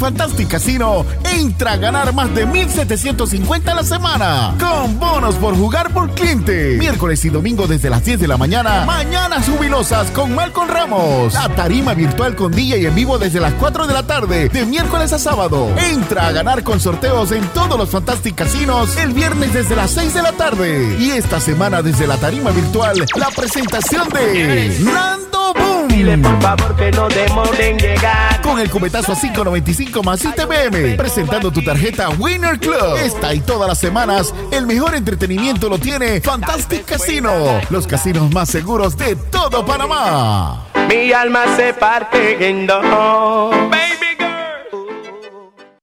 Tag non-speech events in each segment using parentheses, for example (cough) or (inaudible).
Fantastic Casino, entra a ganar más de 1,750 a la semana. Con bonos por jugar por cliente. Miércoles y domingo desde las 10 de la mañana. Mañanas jubilosas con Malcolm Ramos. La tarima virtual con DJ y en vivo desde las 4 de la tarde. De miércoles a sábado. Entra a ganar con sorteos en todos los Fantastic Casinos. El viernes desde las 6 de la tarde. Y esta semana desde la tarima virtual. La presentación de Nando Boom. Dile por favor que no demoren llegar. Con el cubetazo a 5.95 más ITBM. Presentando tu tarjeta Winner Club. Esta y todas las semanas, el mejor entretenimiento lo tiene Fantastic Casino. Los casinos más seguros de todo Panamá. Mi alma se parte en dos. Baby girl.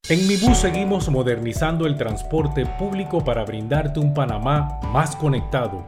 En Mi Bus seguimos modernizando el transporte público para brindarte un Panamá más conectado,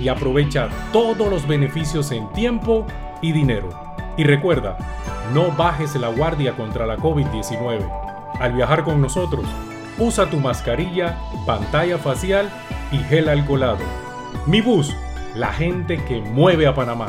y aprovecha todos los beneficios en tiempo y dinero. Y recuerda, no bajes la guardia contra la COVID-19. Al viajar con nosotros, usa tu mascarilla, pantalla facial y gel alcoholado. Mi bus, la gente que mueve a Panamá.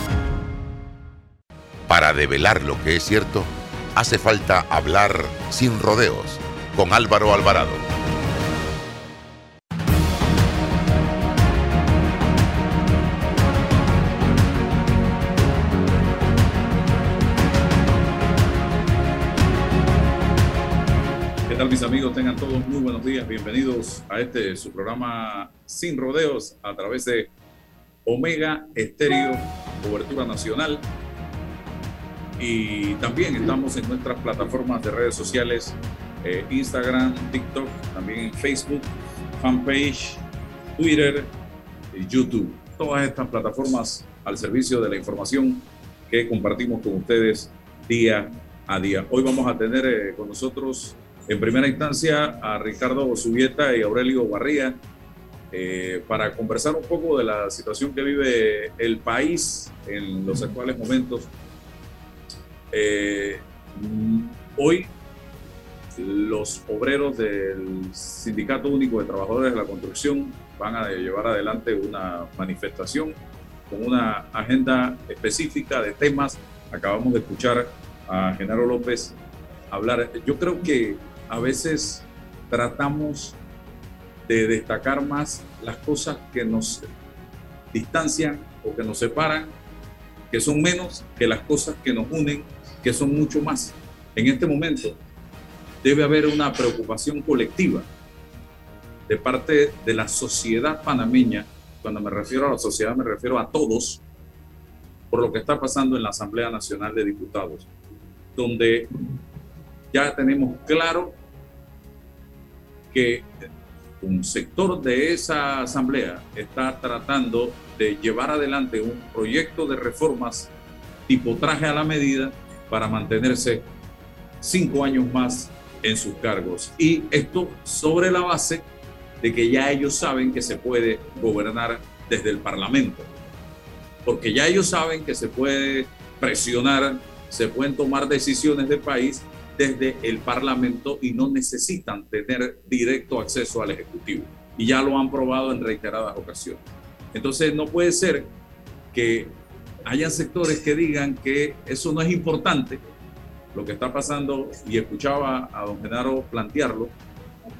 Para develar lo que es cierto, hace falta hablar sin rodeos con Álvaro Alvarado. ¿Qué tal mis amigos? Tengan todos muy buenos días. Bienvenidos a este su programa Sin Rodeos a través de Omega Estéreo, cobertura nacional. Y también estamos en nuestras plataformas de redes sociales, eh, Instagram, TikTok, también Facebook, fanpage, Twitter y YouTube. Todas estas plataformas al servicio de la información que compartimos con ustedes día a día. Hoy vamos a tener eh, con nosotros en primera instancia a Ricardo Subieta y Aurelio Barría eh, para conversar un poco de la situación que vive el país en los actuales momentos. Eh, hoy los obreros del Sindicato Único de Trabajadores de la Construcción van a llevar adelante una manifestación con una agenda específica de temas. Acabamos de escuchar a Genaro López hablar. Yo creo que a veces tratamos de destacar más las cosas que nos distancian o que nos separan, que son menos que las cosas que nos unen, que son mucho más. En este momento debe haber una preocupación colectiva de parte de la sociedad panameña. Cuando me refiero a la sociedad me refiero a todos por lo que está pasando en la Asamblea Nacional de Diputados, donde ya tenemos claro que un sector de esa asamblea está tratando de llevar adelante un proyecto de reformas tipo traje a la medida para mantenerse cinco años más en sus cargos. Y esto sobre la base de que ya ellos saben que se puede gobernar desde el Parlamento. Porque ya ellos saben que se puede presionar, se pueden tomar decisiones del país desde el Parlamento y no necesitan tener directo acceso al Ejecutivo. Y ya lo han probado en reiteradas ocasiones. Entonces no puede ser que hayan sectores que digan que eso no es importante, lo que está pasando, y escuchaba a don Genaro plantearlo,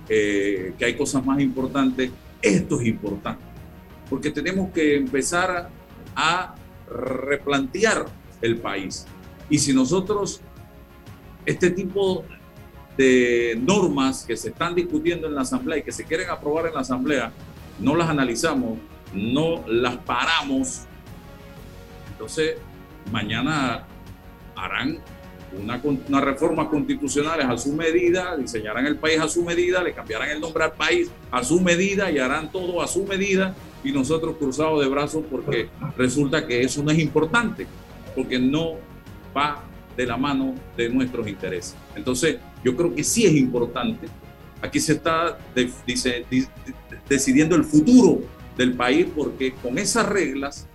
eh, que hay cosas más importantes, esto es importante, porque tenemos que empezar a replantear el país. Y si nosotros, este tipo de normas que se están discutiendo en la Asamblea y que se quieren aprobar en la Asamblea, no las analizamos, no las paramos, entonces mañana harán una, una, reforma constitucional a su medida, diseñarán el país a su medida, le cambiarán el nombre al país a su medida y harán todo a su medida y nosotros cruzados de brazos porque resulta que eso no es importante, porque no va de la mano de nuestros intereses. Entonces, yo creo que sí es importante. Aquí se está dice, decidiendo el futuro del país porque con esas reglas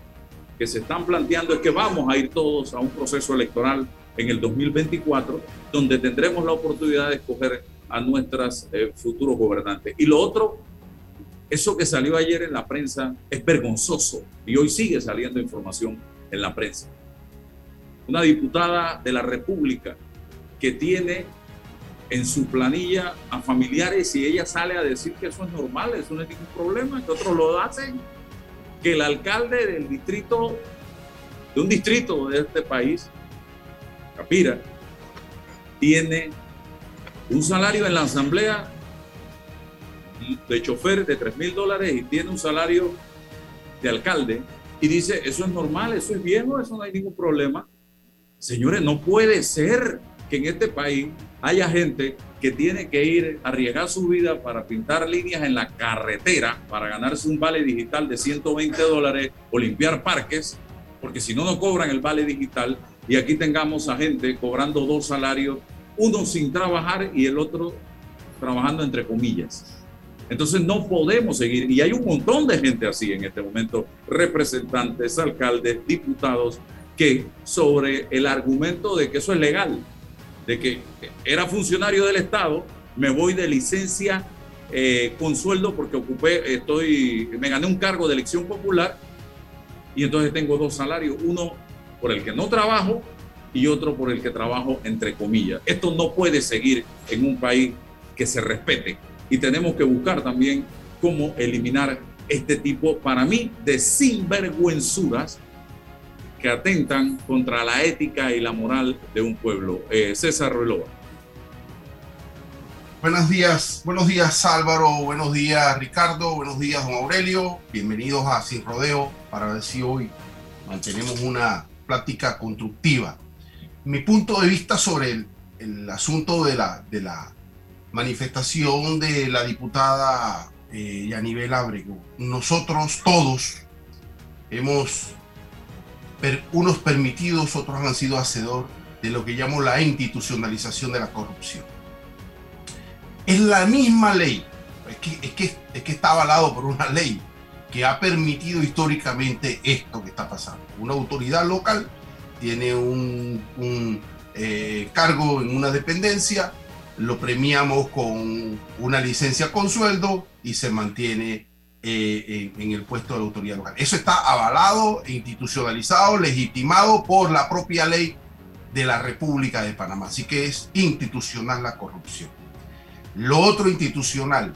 que se están planteando es que vamos a ir todos a un proceso electoral en el 2024, donde tendremos la oportunidad de escoger a nuestros eh, futuros gobernantes. Y lo otro, eso que salió ayer en la prensa es vergonzoso y hoy sigue saliendo información en la prensa. Una diputada de la República que tiene en su planilla a familiares y ella sale a decir que eso es normal, eso no es ningún problema, que otros lo hacen, que el alcalde del distrito, de un distrito de este país, Capira, tiene un salario en la asamblea de chofer de 3 mil dólares y tiene un salario de alcalde y dice, eso es normal, eso es viejo, eso no hay ningún problema. Señores, no puede ser que en este país haya gente que tiene que ir a arriesgar su vida para pintar líneas en la carretera para ganarse un vale digital de 120 dólares o limpiar parques, porque si no, no cobran el vale digital y aquí tengamos a gente cobrando dos salarios, uno sin trabajar y el otro trabajando entre comillas. Entonces no podemos seguir, y hay un montón de gente así en este momento, representantes, alcaldes, diputados, que sobre el argumento de que eso es legal, de que era funcionario del Estado, me voy de licencia eh, con sueldo porque ocupé, estoy, me gané un cargo de elección popular y entonces tengo dos salarios, uno por el que no trabajo y otro por el que trabajo entre comillas. Esto no puede seguir en un país que se respete y tenemos que buscar también cómo eliminar este tipo, para mí, de sinvergüenzuras que atentan contra la ética y la moral de un pueblo. Eh, César Ruelova. Buenos días, buenos días Álvaro, buenos días Ricardo, buenos días don Aurelio, bienvenidos a Sin Rodeo para ver si hoy mantenemos una plática constructiva. Mi punto de vista sobre el, el asunto de la, de la manifestación de la diputada eh, Yanibel Abrego, nosotros todos hemos unos permitidos, otros han sido hacedor de lo que llamo la institucionalización de la corrupción. Es la misma ley, es que, es que, es que está avalado por una ley que ha permitido históricamente esto que está pasando. Una autoridad local tiene un, eh, cargo en una dependencia, lo premiamos con una licencia con sueldo y se mantiene eh, en, el puesto de autoridad local. Eso está avalado, institucionalizado, legitimado por la propia ley de la República de Panamá. Así que es institucional la corrupción. Lo otro institucional,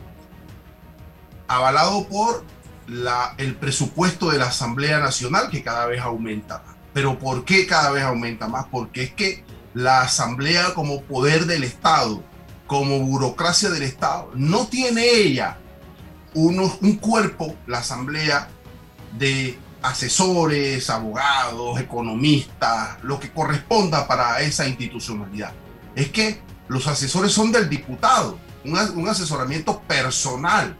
avalado por la, el presupuesto de la Asamblea Nacional, que cada vez aumenta más. Pero ¿por qué cada vez aumenta más? Porque es que la Asamblea como poder del Estado, como burocracia del Estado, no tiene ella un cuerpo, la asamblea, de asesores, abogados, economistas, lo que corresponda para esa institucionalidad. Es que los asesores son del diputado, un, un asesoramiento personal,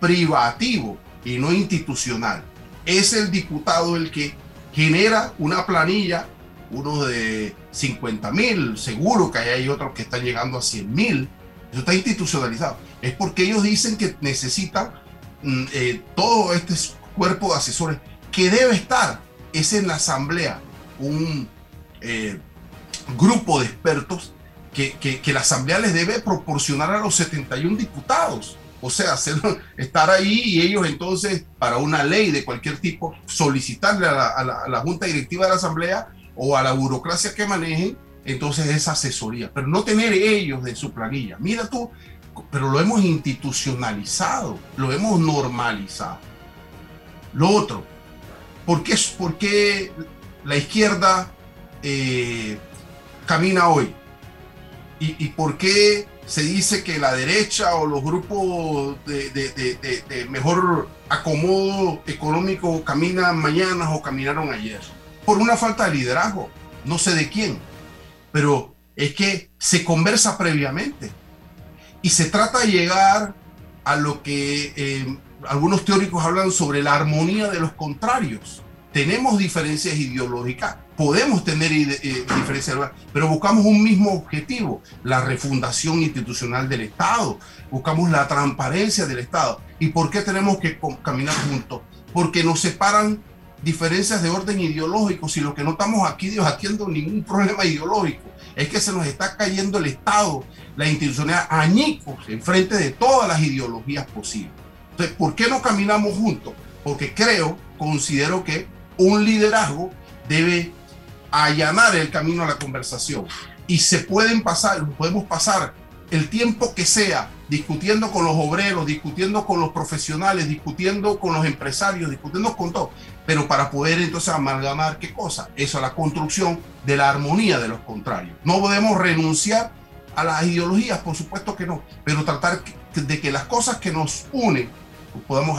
privativo y no institucional. Es el diputado el que genera una planilla, unos de 50 mil, seguro que hay otros que están llegando a 100 mil. Eso está institucionalizado. Es porque ellos dicen que necesitan mm, eh, todo este cuerpo de asesores que debe estar. Es en la asamblea un eh, grupo de expertos que, que, la asamblea les debe proporcionar a los 71 diputados. O sea, (laughs) estar ahí y ellos entonces, para una ley de cualquier tipo, solicitarle a la, a la Junta Directiva de la Asamblea o a la burocracia que manejen, entonces esa asesoría, pero no tener ellos de su planilla. Mira tú, pero lo hemos institucionalizado, lo hemos normalizado. Lo otro, ¿por qué, por la izquierda eh, camina hoy? ¿Y, por qué se dice que la derecha o los grupos de, de mejor acomodo económico caminan mañana o caminaron ayer? por una falta de liderazgo, no sé de quién, pero es que se conversa previamente y se trata de llegar a lo que eh, algunos teóricos hablan sobre la armonía de los contrarios. Tenemos diferencias ideológicas, podemos tener eh, diferencias, pero buscamos un mismo objetivo, la refundación institucional del Estado, buscamos la transparencia del Estado. ¿Y por qué tenemos que caminar juntos? Porque nos separan diferencias de orden ideológico, si lo que no estamos aquí debatiendo ningún problema ideológico, es que se nos está cayendo el Estado, la institucionalidad, añicos en frente de todas las ideologías posibles. Entonces, ¿por qué no caminamos juntos? Porque creo, considero que un liderazgo debe allanar el camino a la conversación y se pueden pasar, podemos pasar el tiempo que sea discutiendo con los obreros, discutiendo con los profesionales, discutiendo con los empresarios, discutiendo con todo, pero para poder entonces amalgamar qué cosa, eso, la construcción de la armonía de los contrarios. No podemos renunciar a las ideologías, por supuesto que no, pero tratar de que las cosas que nos unen pues, podamos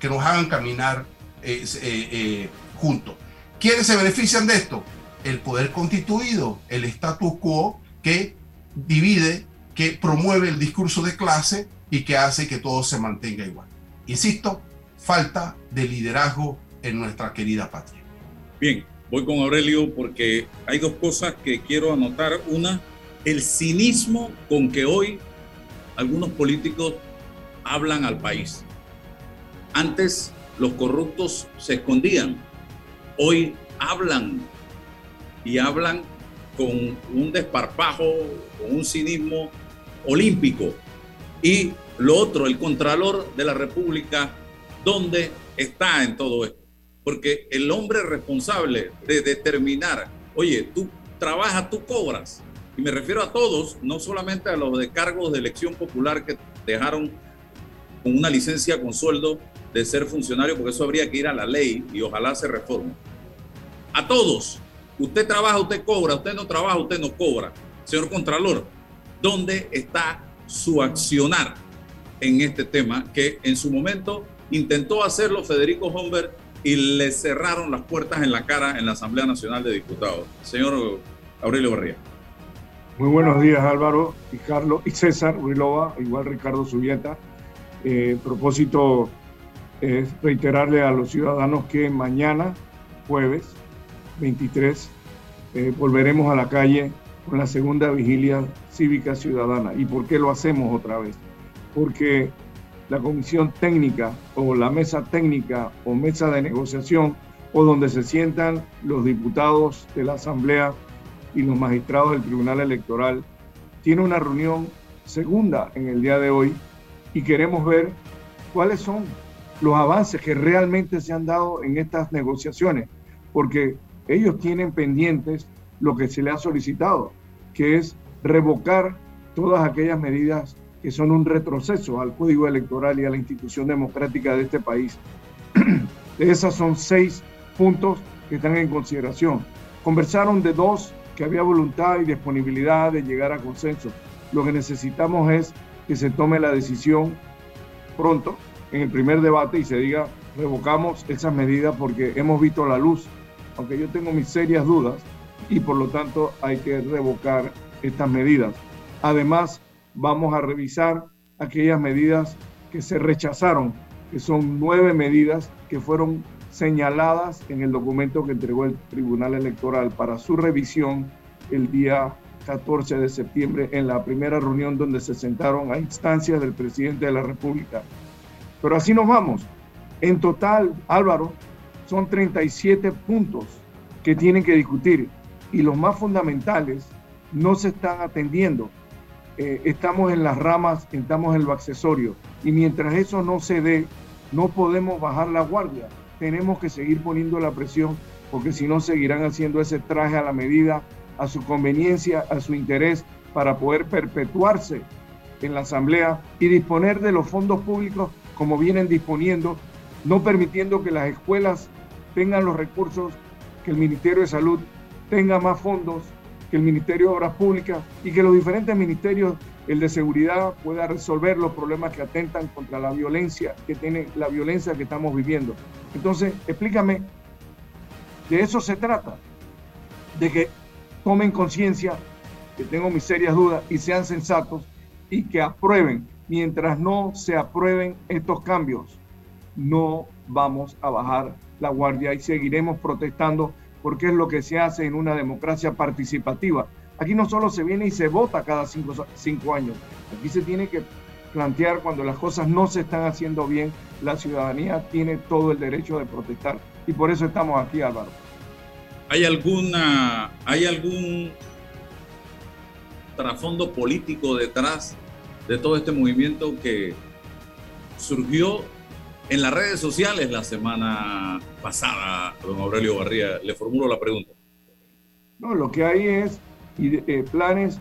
que nos hagan caminar eh, eh, eh, juntos. ¿Quiénes se benefician de esto? El poder constituido, el status quo que divide que promueve el discurso de clase y que hace que todo se mantenga igual. Insisto, falta de liderazgo en nuestra querida patria. Bien, voy con Aurelio porque hay dos cosas que quiero anotar. Una, el cinismo con que hoy algunos políticos hablan al país. Antes los corruptos se escondían, hoy hablan y hablan con un desparpajo, con un cinismo olímpico. Y lo otro, el Contralor de la República, ¿dónde está en todo esto? Porque el hombre responsable de determinar, oye, tú trabajas, tú cobras. Y me refiero a todos, no solamente a los de cargos de elección popular que dejaron con una licencia con sueldo de ser funcionario, porque eso habría que ir a la ley y ojalá se reforme. A todos, usted trabaja, usted cobra, usted no trabaja, usted no cobra. Señor Contralor, dónde está su accionar en este tema, que en su momento intentó hacerlo Federico Homberg y le cerraron las puertas en la cara en la Asamblea Nacional de Diputados. Señor Aurelio Barría. Muy buenos días Álvaro y Carlos y César Ruilova, igual Ricardo Subieta. Eh, propósito es reiterarle a los ciudadanos que mañana, jueves 23, eh, volveremos a la calle con la segunda vigilia cívica ciudadana. ¿Y por qué lo hacemos otra vez? Porque la comisión técnica o la mesa técnica o mesa de negociación o donde se sientan los diputados de la Asamblea y los magistrados del Tribunal Electoral, tiene una reunión segunda en el día de hoy y queremos ver cuáles son los avances que realmente se han dado en estas negociaciones, porque ellos tienen pendientes lo que se le ha solicitado, que es revocar todas aquellas medidas que son un retroceso al código electoral y a la institución democrática de este país. (clears throat) Esas son seis puntos que están en consideración. Conversaron de dos que había voluntad y disponibilidad de llegar a consenso. Lo que necesitamos es que se tome la decisión pronto en el primer debate y se diga revocamos esas medidas porque hemos visto la luz, aunque yo tengo mis serias dudas y por lo tanto hay que revocar estas medidas. Además, vamos a revisar aquellas medidas que se rechazaron, que son nueve medidas que fueron señaladas en el documento que entregó el Tribunal Electoral para su revisión el día 14 de septiembre en la primera reunión donde se sentaron a instancias del presidente de la República. Pero así nos vamos. En total, Álvaro, son 37 puntos que tienen que discutir y los más fundamentales no se están atendiendo. Eh, estamos en las ramas, estamos en lo accesorio y mientras eso no se dé, no podemos bajar la guardia. Tenemos que seguir poniendo la presión porque si no seguirán haciendo ese traje a la medida, a su conveniencia, a su interés para poder perpetuarse en la Asamblea y disponer de los fondos públicos como vienen disponiendo, no permitiendo que las escuelas tengan los recursos, que el Ministerio de Salud tenga más fondos, que el Ministerio de Obras Públicas y que los diferentes ministerios, el de seguridad, pueda resolver los problemas que atentan contra la violencia que tiene la violencia que estamos viviendo. Entonces, explícame, de eso se trata, de que tomen conciencia, que tengo mis serias dudas y sean sensatos y que aprueben. Mientras no se aprueben estos cambios, no vamos a bajar la guardia y seguiremos protestando porque es lo que se hace en una democracia participativa. Aquí no solo se viene y se vota cada cinco, años, aquí se tiene que plantear cuando las cosas no se están haciendo bien, la ciudadanía tiene todo el derecho de protestar y por eso estamos aquí, Álvaro. ¿Hay alguna, hay algún trasfondo político detrás de todo este movimiento que surgió en las redes sociales la semana pasada, don Aurelio Barría. Le formulo la pregunta. No, lo que hay es eh, planes,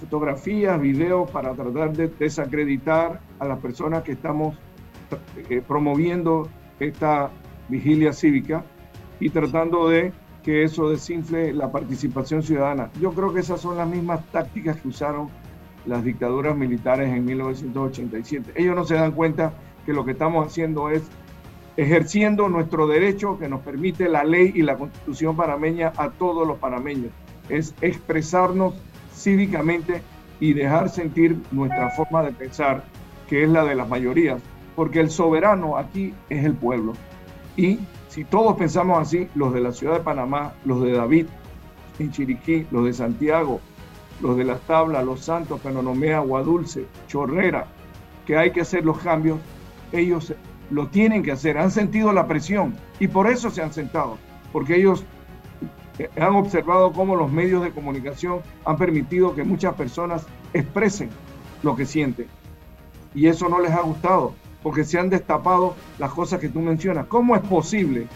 fotografías, videos para tratar de desacreditar a las personas que estamos eh, promoviendo esta vigilia cívica y tratando de que eso desinfle la participación ciudadana. Yo creo que esas son las mismas tácticas que usaron las dictaduras militares en 1987. Ellos no se dan cuenta que lo que estamos haciendo es ejerciendo nuestro derecho que nos permite la ley y la constitución panameña a todos los panameños. Es expresarnos cívicamente y dejar sentir nuestra forma de pensar, que es la de las mayorías, porque el soberano aquí es el pueblo. Y si todos pensamos así, los de la ciudad de Panamá, los de David en Chiriquí, los de Santiago, los de Las Tablas, Los Santos, Penonomea, Aguadulce, Chorrera, que hay que hacer los cambios, ellos lo tienen que hacer, han sentido la presión y por eso se han sentado, porque ellos eh, han observado cómo los medios de comunicación han permitido que muchas personas expresen lo que sienten. Y eso no les ha gustado, porque se han destapado las cosas que tú mencionas. ¿Cómo es posible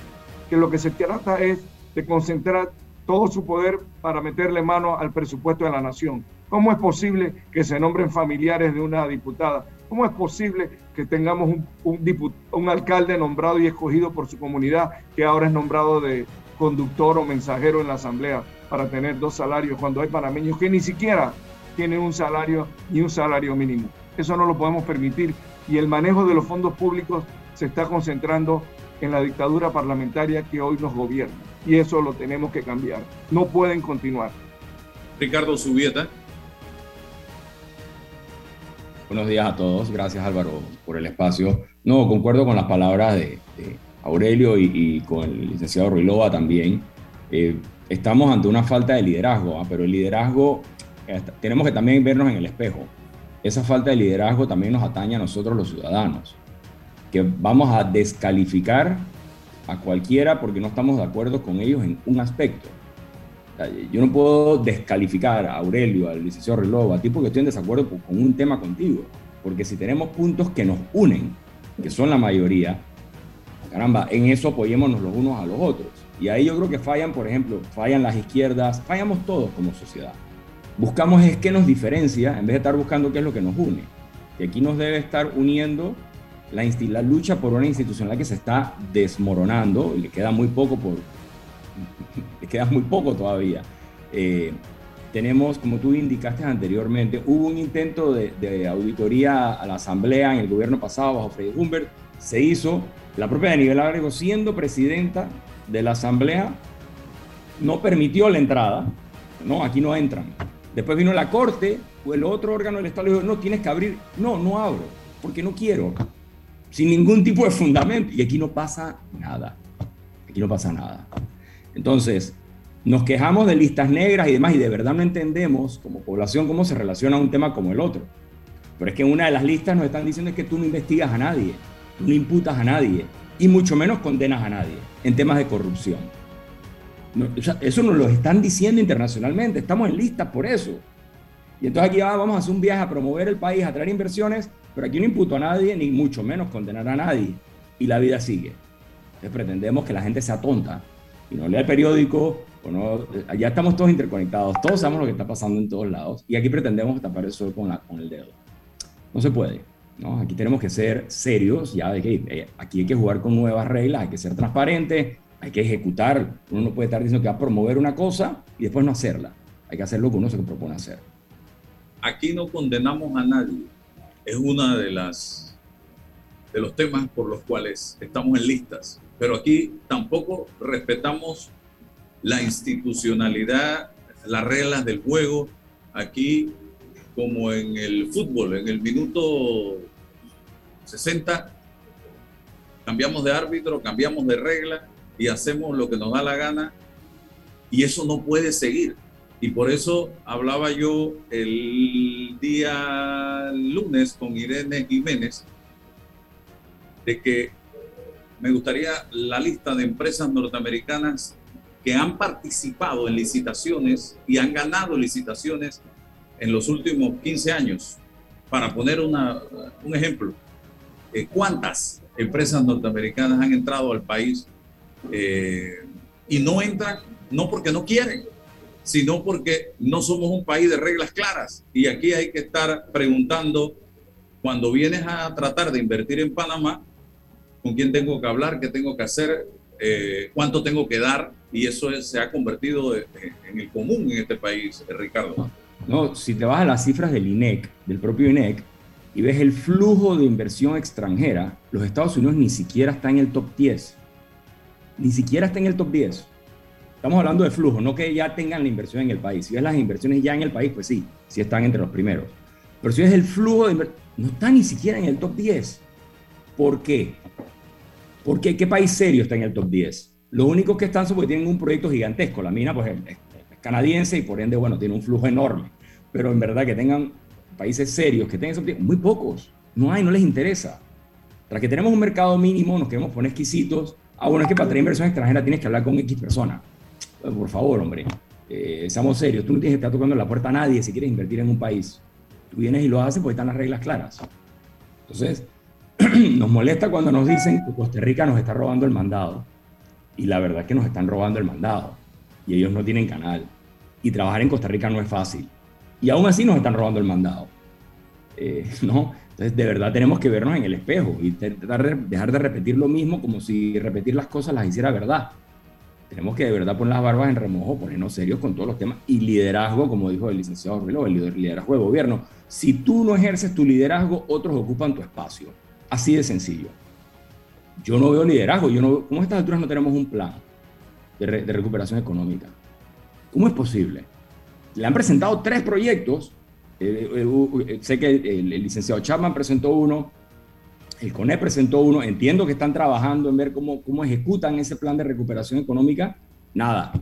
que lo que se trata es de concentrar todo su poder para meterle mano al presupuesto de la nación? ¿Cómo es posible que se nombren familiares de una diputada? ¿Cómo es posible que tengamos un, un, alcalde nombrado y escogido por su comunidad que ahora es nombrado de conductor o mensajero en la asamblea para tener dos salarios cuando hay panameños que ni siquiera tienen un salario ni un salario mínimo? Eso no lo podemos permitir y el manejo de los fondos públicos se está concentrando en la dictadura parlamentaria que hoy nos gobierna y eso lo tenemos que cambiar. No pueden continuar. Ricardo Subieta. Buenos días a todos. Gracias Álvaro por el espacio. No, concuerdo con las palabras de, Aurelio y, con el licenciado Ruilova también. Eh, estamos ante una falta de liderazgo, ¿ah? pero el liderazgo eh, tenemos que también vernos en el espejo. Esa falta de liderazgo también nos atañe a nosotros los ciudadanos, que vamos a descalificar a cualquiera porque no estamos de acuerdo con ellos en un aspecto. Yo no puedo descalificar a Aurelio, al licenciado Relova, a ti porque estoy en desacuerdo con un tema contigo. Porque si tenemos puntos que nos unen, que son la mayoría, caramba, en eso apoyémonos los unos a los otros. Y ahí yo creo que fallan, por ejemplo, fallan las izquierdas, fallamos todos como sociedad. Buscamos es qué nos diferencia en vez de estar buscando qué es lo que nos une. Y aquí nos debe estar uniendo la, la lucha por una institucionalidad que se está desmoronando y le queda muy poco por, (laughs) queda muy poco todavía. Eh, tenemos, como tú indicaste anteriormente, hubo un intento de, auditoría a la Asamblea en el gobierno pasado bajo Freddy Humbert, se hizo, la propia Daniela Ágrego, siendo presidenta de la Asamblea, no permitió la entrada, no, aquí no entran. Después vino la Corte, o el otro órgano del Estado, le dijo, no, tienes que abrir, no, no abro, porque no quiero, sin ningún tipo de fundamento, y aquí no pasa nada. y no pasa nada. Entonces, nos quejamos de listas negras y demás y de verdad no entendemos como población cómo se relaciona un tema como el otro. Pero es que en una de las listas nos están diciendo es que tú no investigas a nadie, tú no imputas a nadie y mucho menos condenas a nadie en temas de corrupción. eso nos lo están diciendo internacionalmente, estamos en listas por eso. Y entonces aquí vamos a hacer un viaje a promover el país, a traer inversiones, pero aquí no imputo a nadie, ni mucho menos condenar a nadie. Y la vida sigue. Entonces pretendemos que la gente sea tonta y no lea el periódico, o no, ya estamos todos interconectados, todos sabemos lo que está pasando en todos lados, y aquí pretendemos tapar el sol con, la, con el dedo. No se puede. ¿no? Aquí tenemos que ser serios, ya de que eh, aquí hay que jugar con nuevas reglas, hay que ser transparente, hay que ejecutar. Uno no puede estar diciendo que va a promover una cosa y después no hacerla. Hay que hacer lo que uno se propone hacer. Aquí no condenamos a nadie. Es una de las de los temas por los cuales estamos en listas. Pero aquí tampoco respetamos la institucionalidad, las reglas del juego. Aquí como en el fútbol, en el minuto 60, cambiamos de árbitro, cambiamos de regla y hacemos lo que nos da la gana y eso no puede seguir. Y por eso hablaba yo el día lunes con Irene Jiménez de que me gustaría la lista de empresas norteamericanas que han participado en licitaciones y han ganado licitaciones en los últimos 15 años. Para poner una, un ejemplo, eh, ¿cuántas empresas norteamericanas han entrado al país eh, y no entran no porque no quieren, sino porque no somos un país de reglas claras? Y aquí hay que estar preguntando, cuando vienes a tratar de invertir en Panamá, ¿con quién tengo que hablar? ¿Qué tengo que hacer? Eh, ¿Cuánto tengo que dar? Y eso se ha convertido en el común en este país, Ricardo. No, si te vas a las cifras del INEC, del propio INEC, y ves el flujo de inversión extranjera, los Estados Unidos ni siquiera está en el top 10. Ni siquiera está en el top 10. Estamos hablando de flujo, no que ya tengan la inversión en el país. Si ves las inversiones ya en el país, pues sí, sí están entre los primeros. Pero si ves el flujo de inversión, no está ni siquiera en el top 10. ¿Por qué? Porque qué país serio está en el top 10. Lo único que están son porque tienen un proyecto gigantesco. La mina, pues, es canadiense y por ende, bueno, tiene un flujo enorme pero en verdad que tengan países serios, que tengan muy pocos, no hay, no les interesa. Tras que tenemos un mercado mínimo, nos queremos poner exquisitos. Ah, bueno, es que para traer inversión extranjera tienes que hablar con X persona. Pues, por favor, hombre, eh, seamos serios. Tú no tienes que estar tocando la puerta a nadie si quieres invertir en un país. Tú vienes y lo haces porque están las reglas claras. Entonces, (clears throat) nos molesta cuando nos dicen que Costa Rica nos está robando el mandado. Y la verdad es que nos están robando el mandado. Y ellos no tienen canal. Y trabajar en Costa Rica no es fácil y aún así nos están robando el mandado. Eh, (laughs) ¿no? Entonces, de verdad tenemos que vernos en el espejo y dejar de repetir lo mismo como si repetir las cosas las hiciera verdad. Tenemos que de verdad poner las barbas en remojo, ponernos serios con todos los temas y liderazgo, como dijo el licenciado Reloj, el liderazgo de gobierno. Si tú no ejerces tu liderazgo, otros ocupan tu espacio. Así de sencillo. Yo no veo liderazgo. Yo no, ¿Cómo a estas alturas no tenemos un plan de recuperación económica? ¿Cómo es posible? le han presentado tres proyectos. Eh, eh, eh, sé que el, licenciado Chapman presentó uno, el CONE presentó uno. Entiendo que están trabajando en ver cómo, cómo ejecutan ese plan de recuperación económica. Nada.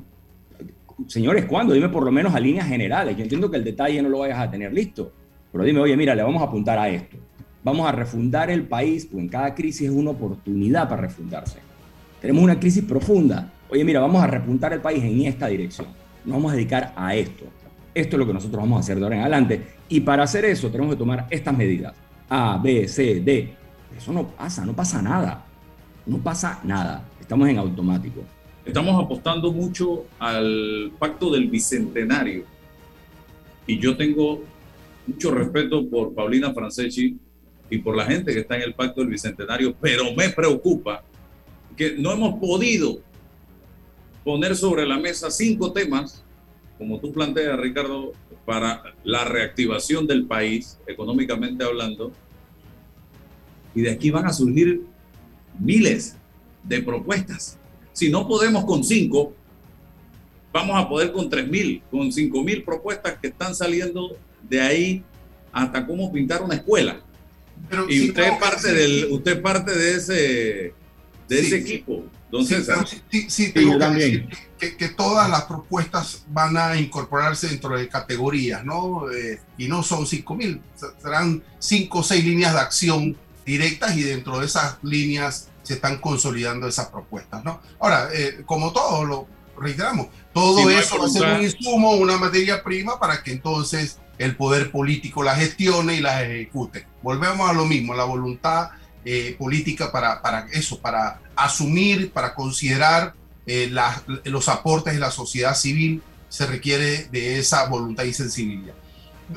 Señores, ¿cuándo? Dime por lo menos a líneas generales. Yo entiendo que el detalle no lo vayas a tener listo. Pero dime, oye, mira, le vamos a apuntar a esto. Vamos a refundar el país, pues en cada crisis es una oportunidad para refundarse. Tenemos una crisis profunda. Oye, mira, vamos a repuntar el país en esta dirección. Nos vamos a dedicar a esto. Esto es lo que nosotros vamos a hacer de ahora en adelante. Y para hacer eso tenemos que tomar estas medidas. A, B, C, D. Eso no pasa, no pasa nada. No pasa nada. Estamos en automático. Estamos apostando mucho al pacto del bicentenario. Y yo tengo mucho respeto por Paulina Franceschi y por la gente que está en el pacto del bicentenario, pero me preocupa que no hemos podido poner sobre la mesa cinco temas como tú planteas, Ricardo, para la reactivación del país, económicamente hablando, y de aquí van a surgir miles de propuestas. Si no podemos con cinco, vamos a poder con tres mil, con cinco mil propuestas que están saliendo de ahí hasta cómo pintar una escuela. Y usted parte del, usted parte de ese de ese equipo, don sí. Sí, sí, tengo que decir que, que, todas las propuestas van a incorporarse dentro de categorías, ¿no? Eh, y no son 5 mil, serán 5 o 6 líneas de acción directas y dentro de esas líneas se están consolidando esas propuestas, ¿no? Ahora, eh, como todo, lo reiteramos, todo Si eso va a ser un insumo, una materia prima para que entonces el poder político la gestione y la ejecute. Volvemos a lo mismo, la voluntad eh, política para, para eso, para asumir, para considerar eh, los aportes de la sociedad civil, se requiere de esa voluntad y sensibilidad.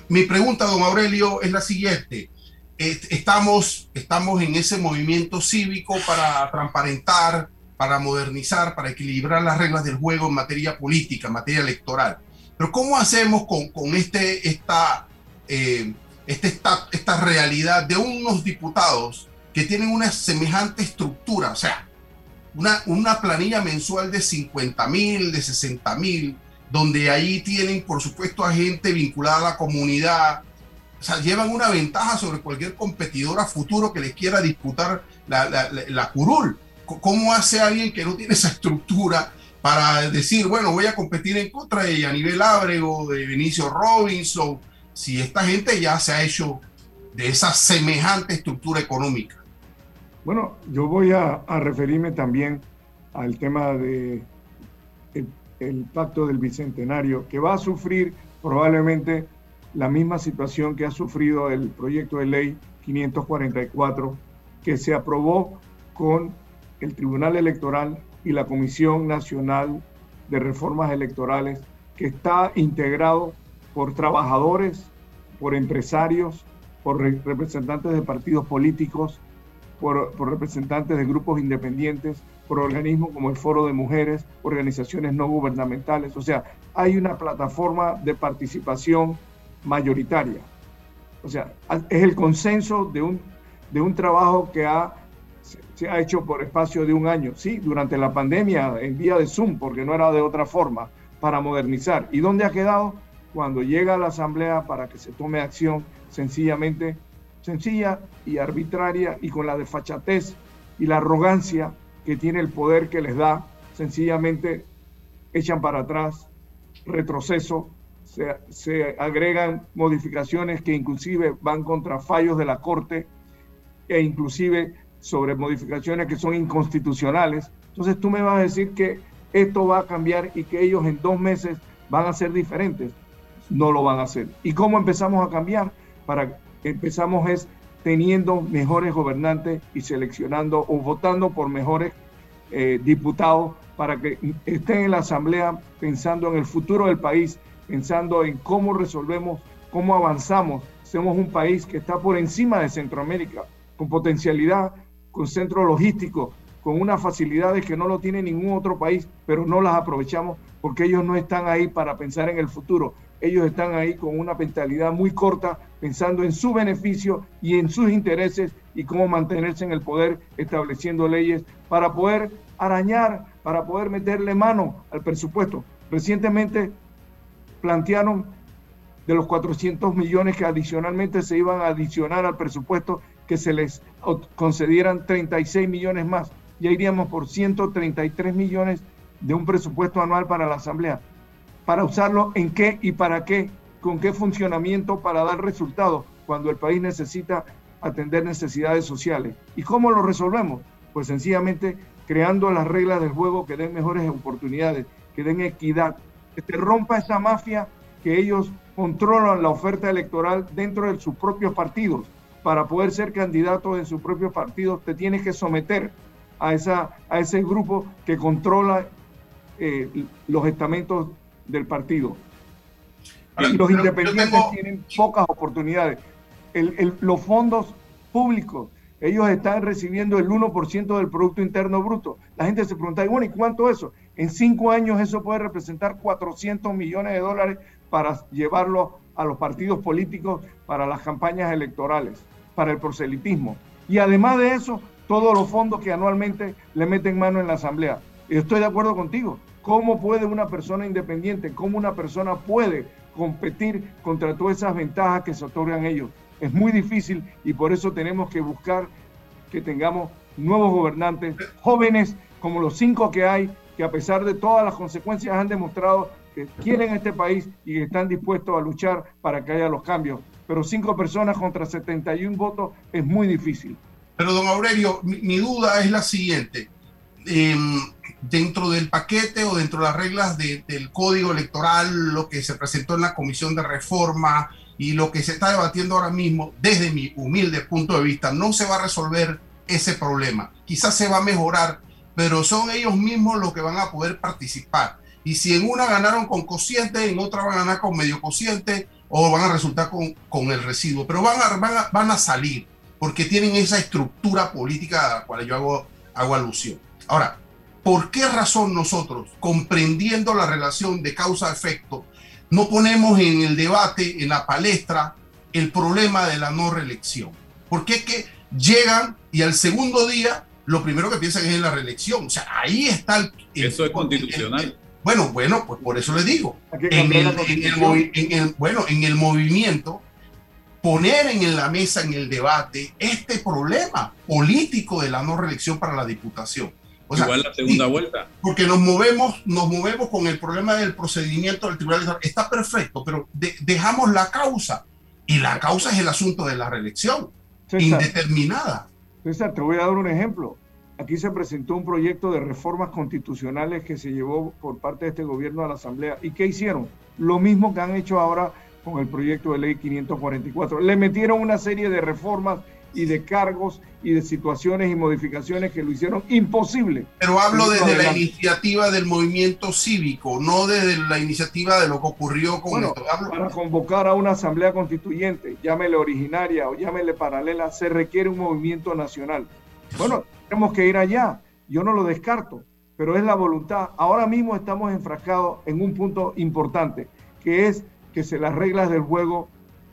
Mi pregunta, don Aurelio, es la siguiente. Estamos, estamos en ese movimiento cívico para transparentar, para modernizar, para equilibrar las reglas del juego en materia política, en materia electoral. Pero ¿cómo hacemos con, con este, esta, eh, este, esta, esta realidad de unos diputados que tienen una semejante estructura? O sea, una, una planilla mensual de 50 mil, de 60 mil, donde ahí tienen, por supuesto, a gente vinculada a la comunidad. O sea, llevan una ventaja sobre cualquier competidor a futuro que les quiera disputar la, la, la- la curul. ¿Cómo hace alguien que no tiene esa estructura para decir, bueno, voy a competir en contra de Aníbal Ábrego, de Benicio Robinson, si esta gente ya se ha hecho de esa semejante estructura económica? Bueno, yo voy a, referirme también al tema de el pacto del bicentenario, que va a sufrir probablemente la misma situación que ha sufrido el proyecto de ley 544, que se aprobó con el Tribunal Electoral y la Comisión Nacional de Reformas Electorales, que está integrado por trabajadores, por empresarios, por re- representantes de partidos políticos, por, por representantes de grupos independientes, por organismos como el Foro de Mujeres, organizaciones no gubernamentales. O sea, hay una plataforma de participación mayoritaria. O sea, es el consenso de un, de un trabajo que ha, se, ha hecho por espacio de un año. Sí, durante la pandemia, en vía de Zoom, porque no era de otra forma, para modernizar. ¿Y dónde ha quedado? Cuando llega la Asamblea para que se tome acción, sencillamente sencilla y arbitraria y con la desfachatez y la arrogancia que tiene el poder que les da, sencillamente echan para atrás, retroceso, se, se agregan modificaciones que inclusive van contra fallos de la Corte e inclusive sobre modificaciones que son inconstitucionales. Entonces tú me vas a decir que esto va a cambiar y que ellos en dos meses van a ser diferentes. No lo van a hacer. ¿Y cómo empezamos a cambiar? Para empezamos es teniendo mejores gobernantes y seleccionando o votando por mejores eh, diputados para que estén en la asamblea pensando en el futuro del país, pensando en cómo resolvemos, cómo avanzamos. Somos un país que está por encima de Centroamérica, con potencialidad, con centro logístico, con unas facilidades que no lo tiene ningún otro país, pero no las aprovechamos porque ellos no están ahí para pensar en el futuro. Ellos están ahí con una mentalidad muy corta, pensando en su beneficio y en sus intereses y cómo mantenerse en el poder, estableciendo leyes para poder arañar, para poder meterle mano al presupuesto. Recientemente plantearon de los 400 millones que adicionalmente se iban a adicionar al presupuesto, que se les concedieran 36 millones más. Ya iríamos por 133 millones de un presupuesto anual para la Asamblea. ¿Para usarlo en qué y para qué? ¿Con qué funcionamiento para dar resultados cuando el país necesita atender necesidades sociales? ¿Y cómo lo resolvemos? Pues sencillamente creando las reglas del juego que den mejores oportunidades, que den equidad, que se rompa esa mafia que ellos controlan la oferta electoral dentro de sus propios partidos. Para poder ser candidato en sus propios partidos, te tienes que someter a, esa, a ese grupo que controla eh, los estamentos del partido. Y los independientes tengo- tienen pocas oportunidades. El- el- los fondos públicos, ellos están recibiendo el 1% del Producto Interno Bruto. La gente se pregunta, "Y bueno, ¿y cuánto eso? En cinco años eso puede representar 400 millones de dólares para llevarlo a los partidos políticos, para las campañas electorales, para el proselitismo. Y además de eso, todos los fondos que anualmente le meten mano en la Asamblea. Estoy de acuerdo contigo. ¿Cómo puede una persona independiente, cómo una persona puede competir contra todas esas ventajas que se otorgan ellos? Es muy difícil y por eso tenemos que buscar que tengamos nuevos gobernantes, jóvenes como los cinco que hay, que a pesar de todas las consecuencias han demostrado que quieren este país y están dispuestos a luchar para que haya los cambios. Pero cinco personas contra 71 votos es muy difícil. Pero don Aurelio, mi, duda es la siguiente. Em, dentro del paquete o dentro de las reglas del código electoral, lo que se presentó en la comisión de reforma y lo que se está debatiendo ahora mismo, desde mi humilde punto de vista, no se va a resolver ese problema. Quizás se va a mejorar, pero son ellos mismos los que van a poder participar. Y si en una ganaron con cociente, en otra van a ganar con medio cociente o van a resultar con, con el residuo, pero van a, van, a, van a salir porque tienen esa estructura política a la cual yo hago, hago alusión. Ahora, ¿por qué razón nosotros, comprendiendo la relación de causa-efecto, no ponemos en el debate, en la palestra, el problema de la no reelección? Porque es que llegan y al segundo día lo primero que piensan es en la reelección. O sea, ahí está el... Eso es constitucional. Bueno, bueno, pues por eso les digo. En el, bueno, en el movimiento, poner en la mesa, en el debate, este problema político de la no reelección para la diputación. Igual la segunda vuelta. Porque nos movemos, nos movemos con el problema del procedimiento del tribunal. Está perfecto, pero dejamos la causa. Y la causa es el asunto de la reelección, indeterminada. César, te voy a dar un ejemplo. Aquí se presentó un proyecto de reformas constitucionales que se llevó por parte de este gobierno a la Asamblea. ¿Y qué hicieron? Lo mismo que han hecho ahora con el proyecto de ley 544. Le metieron una serie de reformas y de cargos y de situaciones y modificaciones que lo hicieron imposible. Pero hablo desde la iniciativa del movimiento cívico, no desde la iniciativa de lo que ocurrió con esto. Para convocar a una asamblea constituyente, llámele originaria o llámele paralela, se requiere un movimiento nacional. Bueno, tenemos que ir allá, yo no lo descarto, pero es la voluntad. Ahora mismo estamos enfrascados en un punto importante, que es que se las reglas del juego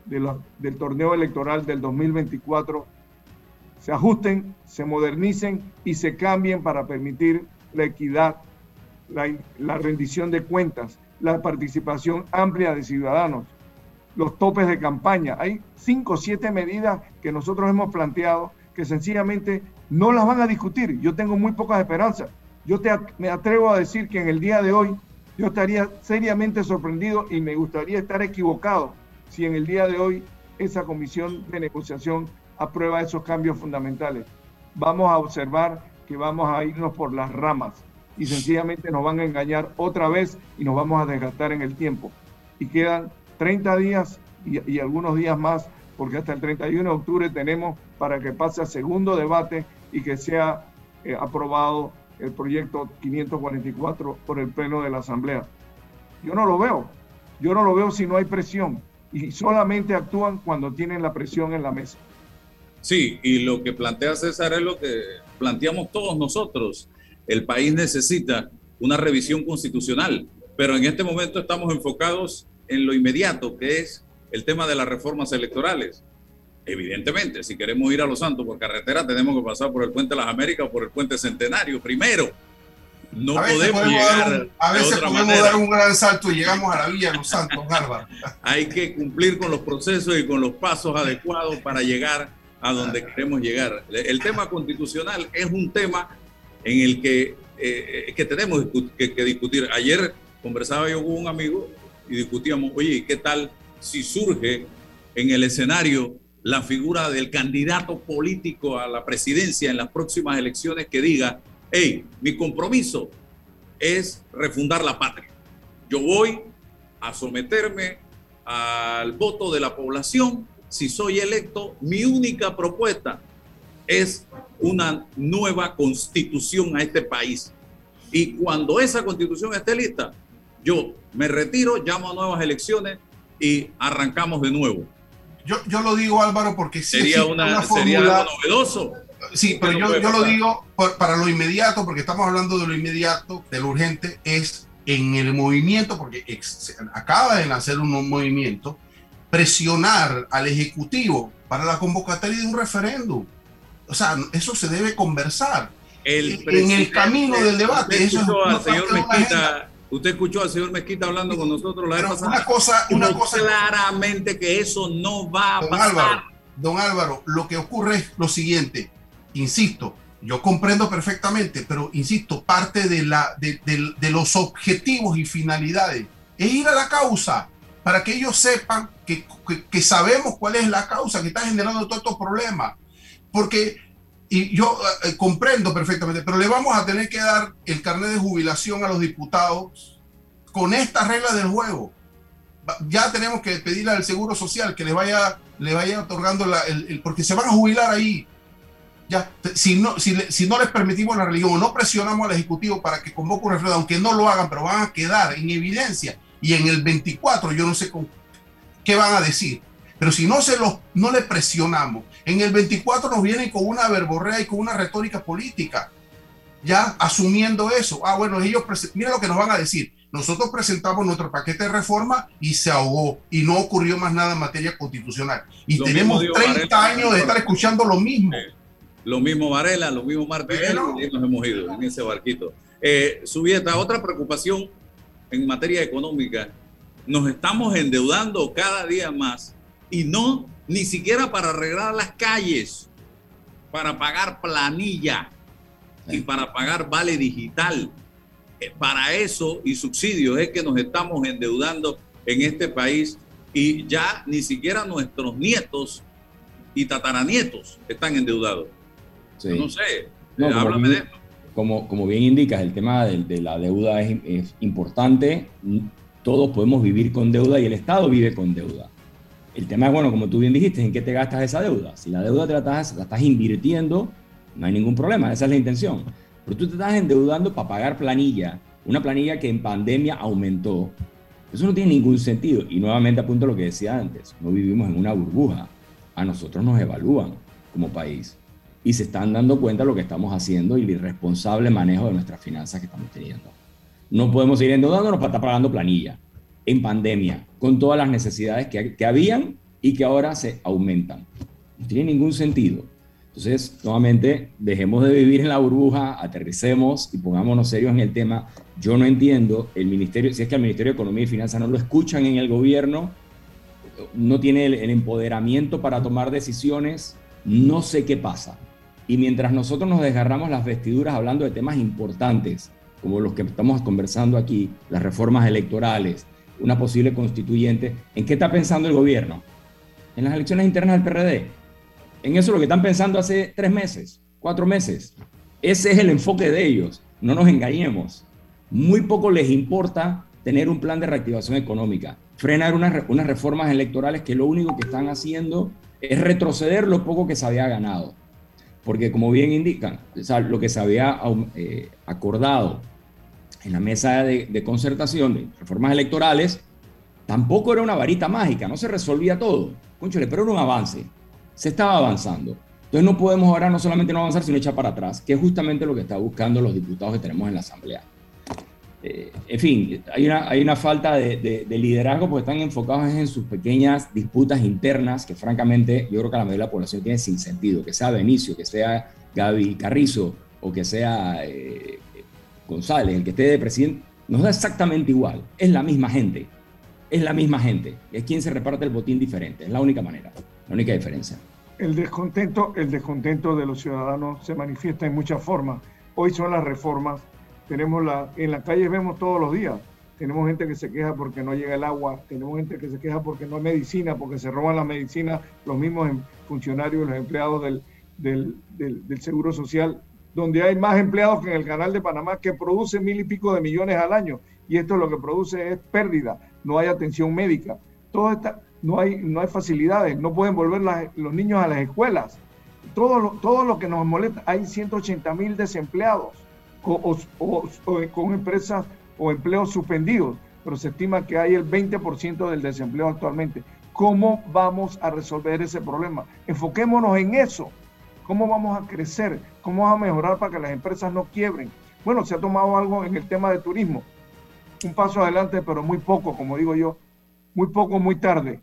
del torneo electoral del 2024 se ajusten, se modernicen y se cambien para permitir la equidad, la, la rendición de cuentas, la participación amplia de ciudadanos, los topes de campaña. Hay cinco o siete medidas que nosotros hemos planteado que sencillamente no las van a discutir. Yo tengo muy pocas esperanzas. Yo te, me atrevo a decir que en el día de hoy yo estaría seriamente sorprendido y me gustaría estar equivocado si en el día de hoy esa comisión de negociación aprueba esos cambios fundamentales. Vamos a observar que vamos a irnos por las ramas y sencillamente nos van a engañar otra vez y nos vamos a desgastar en el tiempo. Y quedan 30 días y, algunos días más, porque hasta el 31 de octubre tenemos para que pase a segundo debate y que sea eh, aprobado el proyecto 544 por el Pleno de la Asamblea. Yo no lo veo. Yo no lo veo si no hay presión y solamente actúan cuando tienen la presión en la mesa. Sí, y lo que plantea César es lo que planteamos todos nosotros. El país necesita una revisión constitucional, pero en este momento estamos enfocados en lo inmediato, que es el tema de las reformas electorales. Evidentemente, si queremos ir a Los Santos por carretera, tenemos que pasar por el Puente de las Américas o por el Puente Centenario primero no podemos llegar. a veces podemos dar un gran salto y llegamos a la Villa de los Santos, Álvaro. Hay que cumplir con los procesos y con los pasos adecuados para llegar a donde queremos llegar. El tema constitucional es un tema en el que, eh, que tenemos que, que, discutir. Ayer conversaba yo con un amigo y discutíamos, oye, ¿qué tal si surge en el escenario la figura del candidato político a la presidencia en las próximas elecciones que diga, hey, mi compromiso es refundar la patria. Yo voy a someterme al voto de la población. Si soy electo, mi única propuesta es una nueva constitución a este país. Y cuando esa constitución esté lista, yo me retiro, llamo a nuevas elecciones y arrancamos de nuevo. Yo, yo lo digo, Álvaro, porque sería, una, sería algo novedoso. Sí, pero yo, yo lo digo para lo inmediato, porque estamos hablando de lo inmediato, de lo urgente, es en el movimiento, porque acaba de nacer un movimiento, presionar al Ejecutivo para la convocatoria de un referéndum. O sea, eso se debe conversar. en el camino del debate. Eso al señor usted escuchó al señor Mezquita hablando con nosotros la vez pasada. Una cosa, una cosa claramente que eso no va a pasar. don Álvaro, lo que ocurre es lo siguiente insisto, yo comprendo perfectamente, pero insisto, parte de, la, de, de, los objetivos y finalidades es ir a la causa para que ellos sepan que, que, sabemos cuál es la causa que está generando todos estos problemas. Porque, y yo eh, comprendo perfectamente, pero le vamos a tener que dar el carnet de jubilación a los diputados con estas reglas del juego. Ya tenemos que pedirle al Seguro Social que le vaya, le vaya otorgando la, el, porque se van a jubilar ahí ya, si no, si, si, no les permitimos la religión o no presionamos al Ejecutivo para que convoque un referéndum, aunque no lo hagan, pero van a quedar en evidencia. Y en el 24, yo no sé con, qué van a decir. Pero si no, se los, no le presionamos, en el 24 nos vienen con una verborrea y con una retórica política, ya asumiendo eso. Ah, bueno, ellos, miren lo que nos van a decir. Nosotros presentamos nuestro paquete de reforma y se ahogó y no ocurrió más nada en materia constitucional. Y tenemos 30 años de estar escuchando lo mismo. Lo mismo Varela, lo mismo Martínez, y nos hemos ido en ese barquito. Eh, Subieta, otra preocupación en materia económica, nos estamos endeudando cada día más y no ni siquiera para arreglar las calles, para pagar planilla y para pagar vale digital. Eh, para eso y subsidios es que nos estamos endeudando en este país y ya ni siquiera nuestros nietos y tataranietos están endeudados. No sé, háblame de esto. Como, como bien indicas, el tema de, la deuda es, importante. Todos podemos vivir con deuda y el Estado vive con deuda. El tema es, bueno, como tú bien dijiste, ¿en qué te gastas esa deuda? Si la deuda te la estás, la estás invirtiendo, no hay ningún problema, esa es la intención. Pero tú te estás endeudando para pagar planilla, una planilla que en pandemia aumentó. Eso no tiene ningún sentido. Y nuevamente apunto a lo que decía antes, no vivimos en una burbuja. A nosotros nos evalúan como país y se están dando cuenta de lo que estamos haciendo y el irresponsable manejo de nuestras finanzas que estamos teniendo. No podemos seguir endeudándonos para estar pagando planilla en pandemia, con todas las necesidades que, que habían y que ahora se aumentan. No tiene ningún sentido. Entonces, nuevamente, dejemos de vivir en la burbuja, aterricemos y pongámonos serios en el tema. Yo no entiendo el ministerio, si es que el Ministerio de Economía y Finanzas no lo escuchan en el gobierno, no tiene el empoderamiento para tomar decisiones, no sé qué pasa. Y mientras nosotros nos desgarramos las vestiduras hablando de temas importantes, como los que estamos conversando aquí, las reformas electorales, una posible constituyente, ¿en qué está pensando el gobierno? En las elecciones internas del PRD. En eso es lo que están pensando hace tres meses, cuatro meses. Ese es el enfoque de ellos. No nos engañemos. Muy poco les importa tener un plan de reactivación económica, frenar unas, unas reformas electorales que lo único que están haciendo es retroceder lo poco que se había ganado porque como bien indican, lo que se había eh, acordado en la mesa de, concertación de reformas electorales, tampoco era una varita mágica, no se resolvía todo. Conchole, pero era un avance, se estaba avanzando. Entonces no podemos ahora no solamente no avanzar, sino echar para atrás, que es justamente lo que están buscando los diputados que tenemos en la Asamblea. Eh, en fin, hay una, hay una falta de, liderazgo porque están enfocados en sus pequeñas disputas internas que francamente yo creo que la mayoría de la población tiene sin sentido, que sea Benicio, que sea Gaby Carrizo o que sea eh, González, el que esté de presidente, nos da exactamente igual, es la misma gente, es la misma gente, es quien se reparte el botín diferente, es la única manera, la única diferencia. El descontento, el descontento de los ciudadanos se manifiesta en muchas formas. Hoy son las reformas. Tenemos la, en las calles vemos todos los días. Tenemos gente que se queja porque no llega el agua, tenemos gente que se queja porque no hay medicina, porque se roban la medicina. Los mismos em, funcionarios, los empleados del, del, del, Seguro Social, donde hay más empleados que en el Canal de Panamá que produce mil y pico de millones al año. Y esto lo que produce es pérdida, no hay atención médica, todo está, no, hay, no hay facilidades, no pueden volver los niños a las escuelas. Todo lo, todo lo que nos molesta, hay 180 mil desempleados con empresas o empleos suspendidos, pero se estima que hay el 20% del desempleo actualmente. ¿Cómo vamos a resolver ese problema? Enfoquémonos en eso. ¿Cómo vamos a crecer? ¿Cómo vamos a mejorar para que las empresas no quiebren? Bueno, se ha tomado algo en el tema de turismo. Un paso adelante, pero muy poco, como digo yo. Muy poco, muy tarde.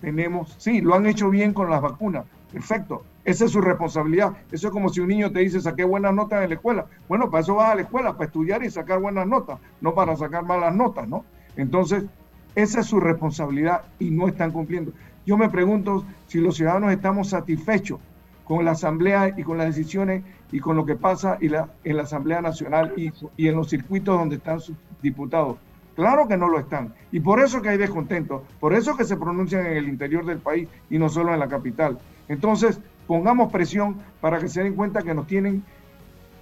Tenemos, sí, lo han hecho bien con las vacunas. Perfecto. Esa es su responsabilidad. Eso es como si un niño te dice, saqué buenas notas en la escuela. Bueno, para eso vas a la escuela, para estudiar y sacar buenas notas, no para sacar malas notas, ¿no? Entonces, esa es su responsabilidad y no están cumpliendo. Yo me pregunto si los ciudadanos estamos satisfechos con la Asamblea y con las decisiones y con lo que pasa en la Asamblea Nacional y, en los circuitos donde están sus diputados. Claro que no lo están. Y por eso que hay descontento, por eso que se pronuncian en el interior del país y no solo en la capital. Entonces, pongamos presión para que se den cuenta que nos tienen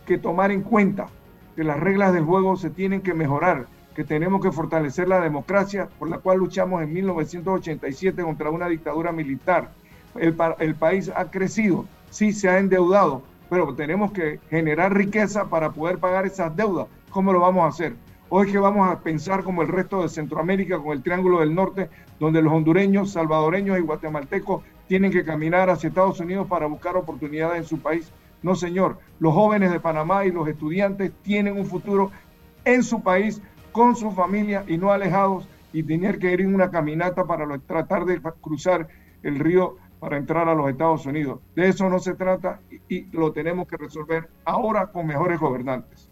que tomar en cuenta que las reglas del juego se tienen que mejorar, que tenemos que fortalecer la democracia por la cual luchamos en 1987 contra una dictadura militar. El país ha crecido, sí se ha endeudado, pero tenemos que generar riqueza para poder pagar esas deudas. ¿Cómo lo vamos a hacer? Hoy que vamos a pensar como el resto de Centroamérica con el Triángulo del Norte, donde los hondureños, salvadoreños y guatemaltecos tienen que caminar hacia Estados Unidos para buscar oportunidades en su país. No, señor, los jóvenes de Panamá y los estudiantes tienen un futuro en su país, con su familia y no alejados y tener que ir en una caminata para tratar de cruzar el río para entrar a los Estados Unidos. De eso no se trata y lo tenemos que resolver ahora con mejores gobernantes.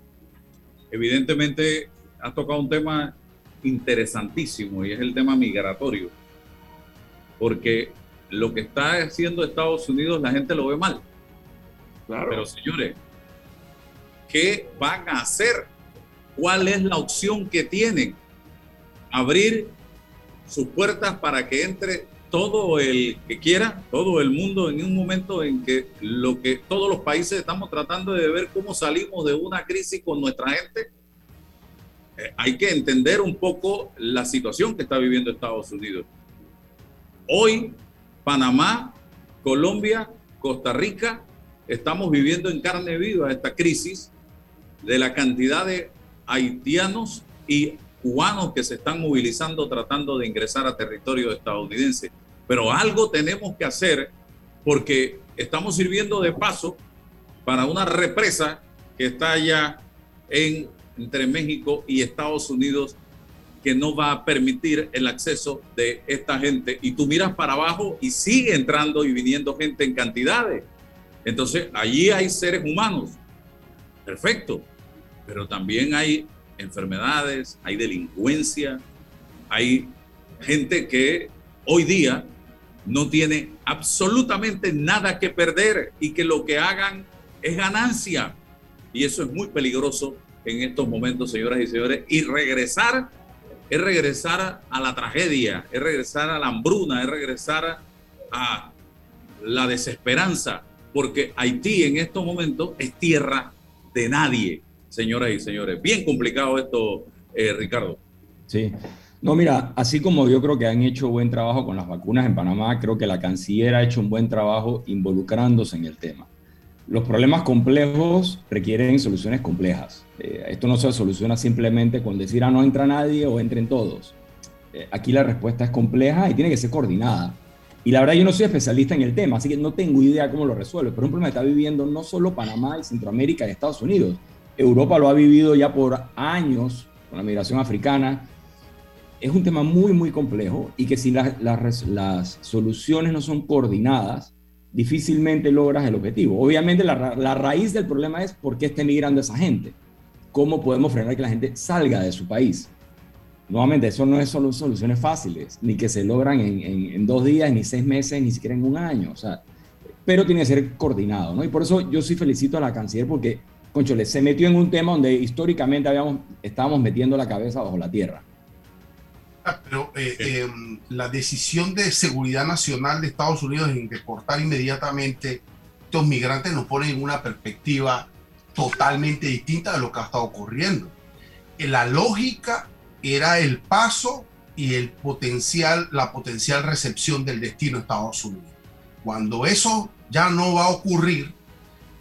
Evidentemente, has tocado un tema interesantísimo y es el tema migratorio. Porque lo que está haciendo Estados Unidos la gente lo ve mal. Claro. Pero señores, ¿qué van a hacer? ¿Cuál es la opción que tienen? Abrir sus puertas para que entre todo el que quiera, todo el mundo en un momento en que lo que todos los países estamos tratando de ver cómo salimos de una crisis con nuestra gente eh, hay que entender un poco la situación que está viviendo Estados Unidos. Hoy, Panamá, Colombia, Costa Rica, estamos viviendo en carne viva esta crisis de la cantidad de haitianos y cubanos que se están movilizando tratando de ingresar a territorio estadounidense. Pero algo tenemos que hacer porque estamos sirviendo de paso para una represa que está allá en entre México y Estados Unidos que no va a permitir el acceso de esta gente. Y tú miras para abajo y sigue entrando y viniendo gente en cantidades. Entonces, allí hay seres humanos. Perfecto. Pero también hay enfermedades, hay delincuencia, hay gente que hoy día no tiene absolutamente nada que perder y que lo que hagan es ganancia. Y eso es muy peligroso en estos momentos, señoras y señores, y regresar es regresar a la tragedia, es regresar a la hambruna, es regresar a la desesperanza, porque Haití en estos momentos es tierra de nadie, señoras y señores. Bien complicado esto, eh, Ricardo. Sí. No, mira, así como yo creo que han hecho buen trabajo con las vacunas en Panamá, creo que la canciller ha hecho un buen trabajo involucrándose en el tema. Los problemas complejos requieren soluciones complejas. Eh, esto no se soluciona simplemente con decir, ah, no entra nadie o entren todos. Eh, aquí la respuesta es compleja y tiene que ser coordinada. Y la verdad yo no soy especialista en el tema, así que no tengo idea cómo lo resuelve. Por ejemplo, me está viviendo no solo Panamá y Centroamérica y Estados Unidos. Europa lo ha vivido ya por años con la migración africana. Es un tema muy, muy complejo y que si las soluciones no son coordinadas, difícilmente logras el objetivo. Obviamente la, la, raíz del problema es por qué está emigrando esa gente. ¿Cómo podemos frenar que la gente salga de su país? Nuevamente, eso no es solo soluciones fáciles, ni que se logran en, en, dos días, ni seis meses, ni siquiera en un año. O sea, pero tiene que ser coordinado, ¿no? Y por eso yo sí felicito a la canciller porque, conchole, se metió en un tema donde históricamente habíamos, estábamos metiendo la cabeza bajo la tierra. Ah, pero eh, em, la decisión de seguridad nacional de Estados Unidos en deportar inmediatamente estos migrantes nos pone en una perspectiva totalmente distinta de lo que ha estado ocurriendo. La lógica era el paso y el potencial, la potencial recepción del destino de Estados Unidos. Cuando eso ya no va a ocurrir,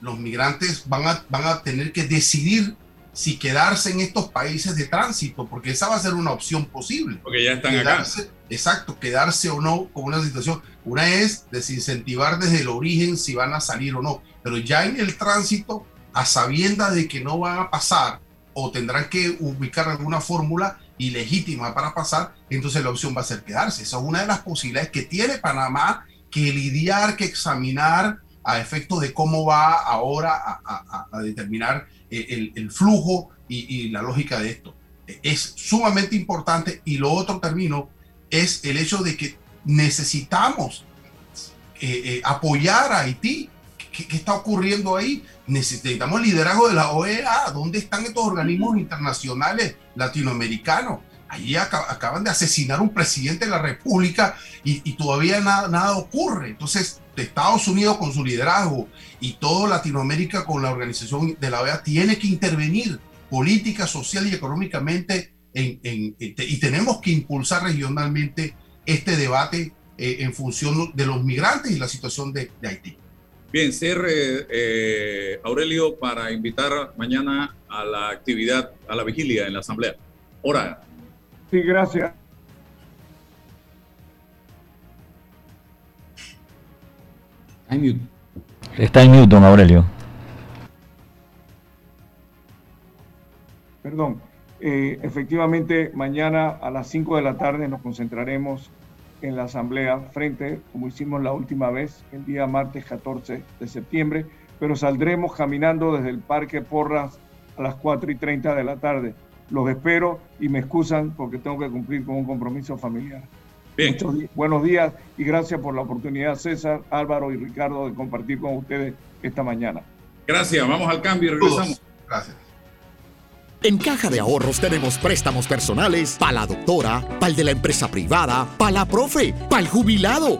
los migrantes van a, van a tener que decidir si quedarse en estos países de tránsito, porque esa va a ser una opción posible. Porque ya están quedarse, acá. Exacto, quedarse o no con una situación. Una es desincentivar desde el origen si van a salir o no, pero ya en el tránsito, a sabiendas de que no van a pasar o tendrán que ubicar alguna fórmula ilegítima para pasar, entonces la opción va a ser quedarse. Esa es una de las posibilidades que tiene Panamá que lidiar, que examinar a efecto de cómo va ahora a, a determinar eh, el, flujo y, la lógica de esto. Es sumamente importante y lo otro termino es el hecho de que necesitamos eh, eh, apoyar a Haití, ¿Qué, está ocurriendo ahí? Necesitamos liderazgo de la OEA. ¿Dónde están estos organismos internacionales latinoamericanos? Allí acaban de asesinar un presidente de la República y, todavía nada, nada ocurre. Entonces, Estados Unidos con su liderazgo y toda Latinoamérica con la organización de la OEA tiene que intervenir política, social y económicamente y tenemos que impulsar regionalmente este debate eh, en función de los migrantes y la situación de, Haití. Bien, cierre, eh, Aurelio, para invitar mañana a la actividad, a la vigilia en la Asamblea. Hora. Sí, gracias. Está en mute, don Aurelio. Perdón. Eh, efectivamente, mañana a las 5 de la tarde nos concentraremos en la asamblea frente, como hicimos la última vez, el día martes 14 de septiembre, pero saldremos caminando desde el Parque Porras a las 4 y 30 de la tarde. Los espero y me excusan porque tengo que cumplir con un compromiso familiar. Bien. buenos días y gracias por la oportunidad, César, Álvaro y Ricardo, de compartir con ustedes esta mañana. Gracias, vamos al cambio y regresamos. Gracias. En Caja de Ahorros tenemos préstamos personales para la doctora, para el de la empresa privada, para la profe, para el jubilado,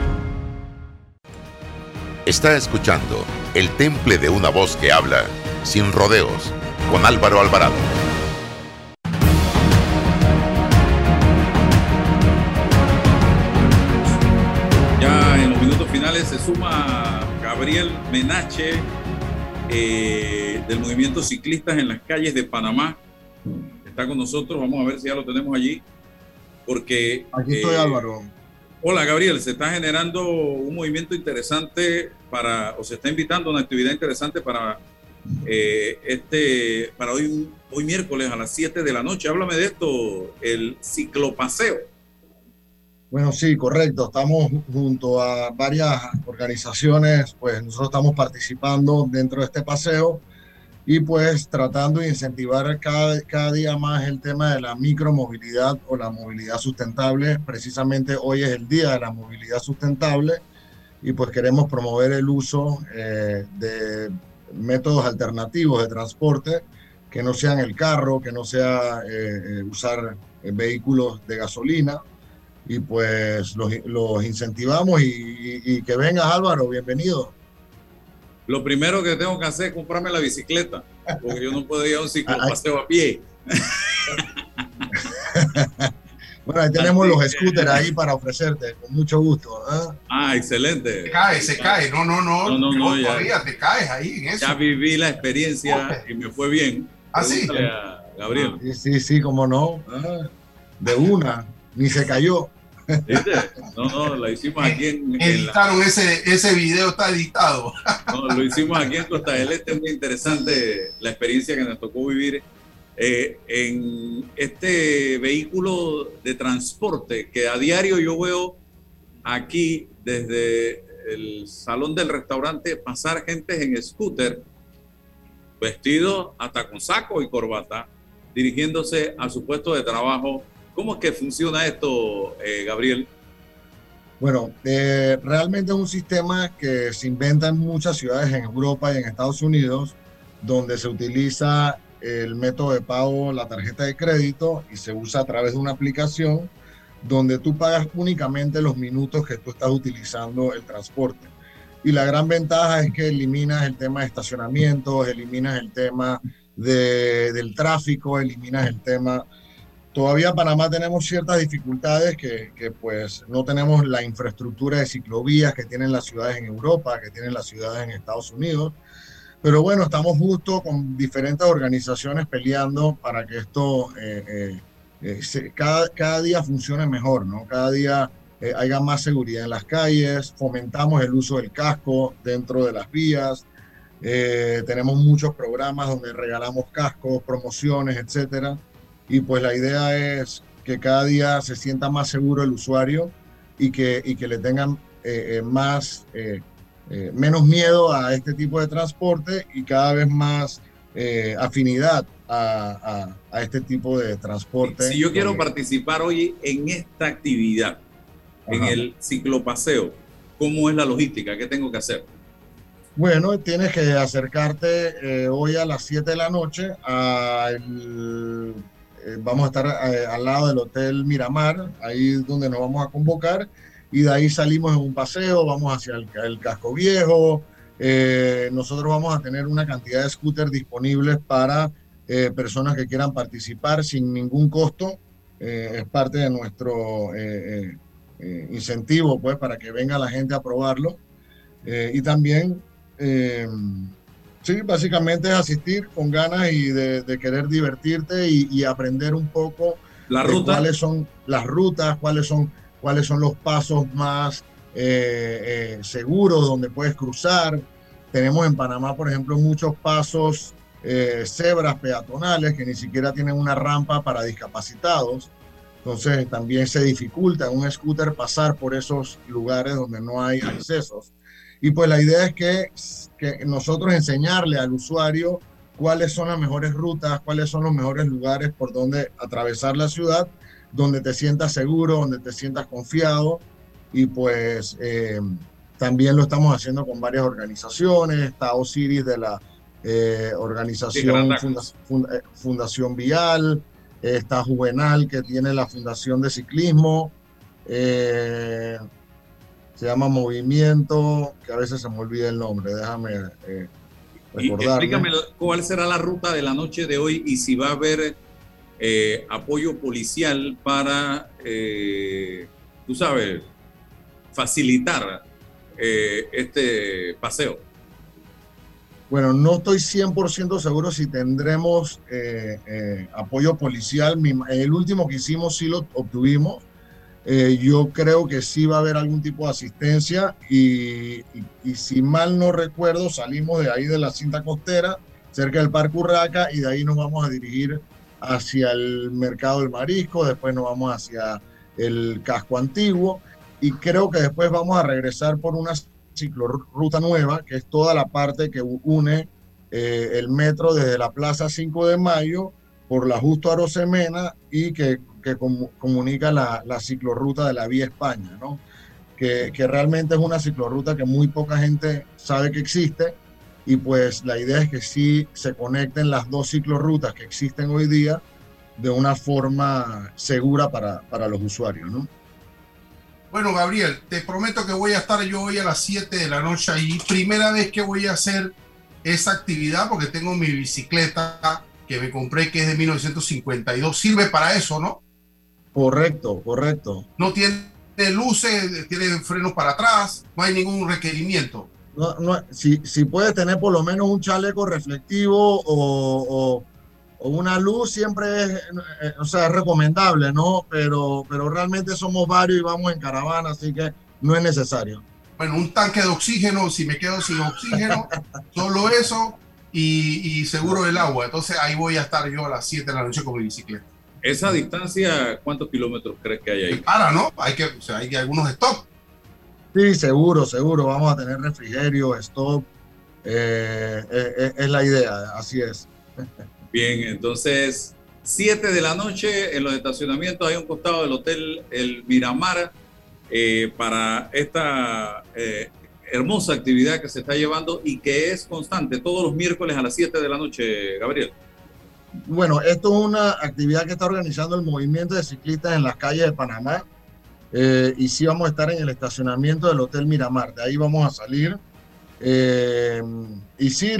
Está escuchando El Temple de una voz que habla, sin rodeos, con Álvaro Alvarado. Ya en los minutos finales se suma Gabriel Menache eh, del movimiento Ciclistas en las calles de Panamá. Está con nosotros, vamos a ver si ya lo tenemos allí. Porque. Aquí estoy, eh, Álvaro. Hola Gabriel, se está generando un movimiento interesante para, o se está invitando a una actividad interesante para eh, este, para hoy, hoy miércoles a las 7 de la noche. Háblame de esto, el ciclopaseo. Bueno, sí, correcto. Estamos junto a varias organizaciones, pues nosotros estamos participando dentro de este paseo y pues tratando de incentivar cada, día más el tema de la micromovilidad o la movilidad sustentable. Precisamente hoy es el día de la movilidad sustentable y pues queremos promover el uso eh, de métodos alternativos de transporte que no sean el carro, que no sea eh, eh, usar vehículos de gasolina y pues los, incentivamos y, y- y que vengas Álvaro, bienvenido. Lo primero que tengo que hacer es comprarme la bicicleta, porque yo no puedo ir a un ciclopaseo a pie. (laughs) Bueno, ahí tenemos los scooters ahí para ofrecerte, con mucho gusto. ¿ah? Ah, excelente. Se cae, se cae. No, no, no. No, no, no, ya. todavía te caes ahí en eso. Ya viví la experiencia y me fue bien. ¿Ah, sí? Gabriel. Sí, sí, sí, cómo no. Ah, de una, ni se cayó. ¿Viste? No, no, la hicimos aquí en, en la- Editaron ese, ese video, está editado. no, lo hicimos aquí en Costa del Este, muy interesante la experiencia que nos tocó vivir eh, en este vehículo de transporte que a diario yo veo aquí desde el salón del restaurante pasar gente en scooter vestidos hasta con saco y corbata dirigiéndose a su puesto de trabajo. ¿Cómo es que funciona esto, eh, Gabriel? Bueno, eh, realmente es un sistema que se inventa en muchas ciudades en Europa y en Estados Unidos, donde se utiliza el método de pago, la tarjeta de crédito, y se usa a través de una aplicación donde tú pagas únicamente los minutos que tú estás utilizando el transporte. y la gran ventaja es que eliminas el tema de estacionamientos, eliminas el tema de, del tráfico, eliminas el tema... Todavía Panamá tenemos ciertas dificultades que, que, pues no tenemos la infraestructura de ciclovías que tienen las ciudades en Europa, que tienen las ciudades en Estados Unidos. Pero bueno, estamos justo con diferentes organizaciones peleando para que esto eh, eh, eh, se, cada, cada día funcione mejor, ¿no? Cada día eh, haya más seguridad en las calles, fomentamos el uso del casco dentro de las vías, eh, tenemos muchos programas donde regalamos cascos, promociones, etcétera. Y pues la idea es que cada día se sienta más seguro el usuario y que, y que le tengan eh, eh, más, eh, eh, menos miedo a este tipo de transporte y cada vez más eh, afinidad a, a, a este tipo de transporte. Si yo quiero donde- participar hoy en esta actividad, en Ajá. el ciclopaseo, ¿cómo es la logística? ¿Qué tengo que hacer? Bueno, tienes que acercarte eh, hoy a las 7 de la noche. a el- eh, vamos a estar eh, al lado del Hotel Miramar, ahí es donde nos vamos a convocar. Y de ahí salimos en un paseo, vamos hacia el, casco viejo. Eh, nosotros vamos a tener una cantidad de scooters disponibles para personas que quieran participar sin ningún costo. Es parte de nuestro incentivo, pues, para que venga la gente a probarlo. Y también, sí, básicamente es asistir con ganas y de, de querer divertirte y, y aprender un poco La ruta. cuáles son las rutas, cuáles son, cuáles son los pasos más eh, eh, seguros donde puedes cruzar. Tenemos en Panamá, por ejemplo, muchos pasos, eh, cebras peatonales que ni siquiera tienen una rampa para discapacitados. Entonces también se dificulta en un scooter pasar por esos lugares donde no hay accesos. Y pues la idea es que, que nosotros enseñarle al usuario cuáles son las mejores rutas, cuáles son los mejores lugares por donde atravesar la ciudad, donde te sientas seguro, donde te sientas confiado. Y pues eh, también lo estamos haciendo con varias organizaciones, está Osiris de la eh, organización Caracas. Funda- Funda- eh, Fundación Vial, eh, está Juvenal que tiene la Fundación de Ciclismo, se llama Movimiento, que a veces se me olvida el nombre, déjame eh, Y recordarme. explícame cuál será la ruta de la noche de hoy y si va a haber eh, apoyo policial para, eh, tú sabes, facilitar eh, este paseo. Bueno, no estoy 100% seguro si tendremos apoyo policial. El último que hicimos sí lo obtuvimos. Eh, yo creo que sí va a haber algún tipo de asistencia y, si mal no recuerdo, salimos de ahí de la cinta costera, cerca del Parque Urraca, y de ahí nos vamos a dirigir hacia el Mercado del Marisco, después nos vamos hacia el Casco Antiguo y creo que después vamos a regresar por una ciclorruta nueva, que es toda la parte que une eh, el metro desde la Plaza 5 de Mayo por la Justo Arosemena y que, que comu- comunica la, la ciclorruta de la Vía España, ¿no? Que, que realmente es una ciclorruta que muy poca gente sabe que existe y pues la idea es que sí se conecten las dos ciclorrutas que existen hoy día de una forma segura para, para los usuarios, ¿no? Bueno, Gabriel, te prometo que voy a estar yo hoy a las 7 de la noche ahí. Primera vez que voy a hacer esa actividad porque tengo mi bicicleta que me compré que es de 1952. Sirve para eso, ¿no? Correcto, correcto. No tiene luces, tiene frenos para atrás, no hay ningún requerimiento. No, no, si, si puedes tener por lo menos un chaleco reflectivo o, o- o una luz, siempre es, eh, o sea, es recomendable, ¿no? Pero, pero realmente somos varios y vamos en caravana, así que no es necesario. Bueno, un tanque de oxígeno, si me quedo sin oxígeno, (laughs) solo eso y, y seguro del agua. Entonces ahí voy a estar yo a las 7 de la noche con mi bicicleta. Esa distancia, ¿cuántos kilómetros crees que hay ahí? Para, ¿no? Hay que, o sea, hay algunos stops. Sí, seguro, seguro. Vamos a tener refrigerio, stop. eh, eh, eh, es la idea, así es. Bien, entonces, 7 de la noche en los estacionamientos, hay un costado del hotel El Miramar eh, para esta eh, hermosa actividad que se está llevando y que es constante todos los miércoles a las 7 de la noche, Gabriel. Bueno, esto es una actividad que está organizando el movimiento de ciclistas en las calles de Panamá. eh, y sí vamos a estar en el estacionamiento del Hotel Miramar. De ahí vamos a salir Eh, y sí,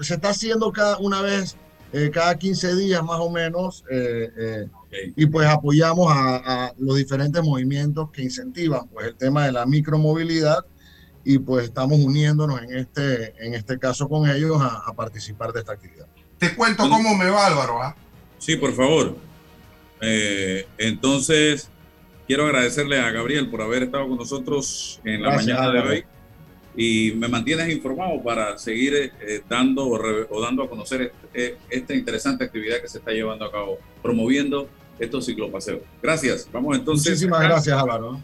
se está haciendo cada una vez, eh, cada 15 días más o menos, y pues apoyamos a, los diferentes movimientos que incentivan pues el tema de la micromovilidad y pues estamos uniéndonos en este, en este caso con ellos a, participar de esta actividad. Te cuento cómo me va Álvaro. ¿ah? Sí, por favor. entonces, quiero agradecerle a Gabriel por haber estado con nosotros en la mañana de hoy y me mantienes informado para seguir eh, dando o, dando a conocer este, eh, esta interesante actividad que se está llevando a cabo, promoviendo estos ciclopaseos. Gracias. Vamos entonces. Muchísimas gracias, Álvaro.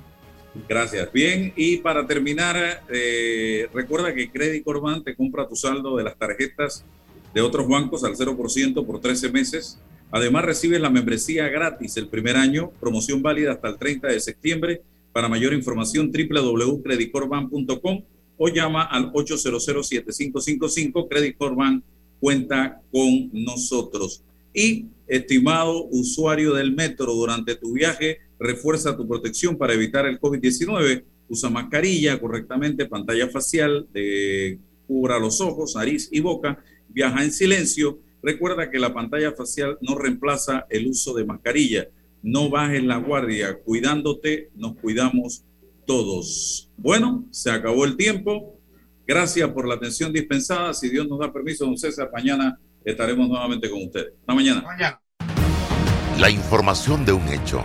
Gracias. Bien, y para terminar, eh, recuerda que Credit Corban te compra tu saldo de las tarjetas de otros bancos al 0% por 13 meses. Además, recibes la membresía gratis el primer año, promoción válida hasta el 30 de septiembre. Para mayor información, www.creditcorban.com o llama al 800-7555. Credit Corban cuenta con nosotros. Y, estimado usuario del metro, durante tu viaje, refuerza tu protección para evitar el COVID-19. Usa mascarilla correctamente, pantalla facial, de, cubra los ojos, nariz y boca. Viaja en silencio. Recuerda que la pantalla facial no reemplaza el uso de mascarilla. No bajes la guardia. Cuidándote, nos cuidamos todos. Bueno, se acabó el tiempo. Gracias por la atención dispensada. Si Dios nos da permiso, don César, mañana estaremos nuevamente con ustedes. Hasta mañana. mañana. La información de un hecho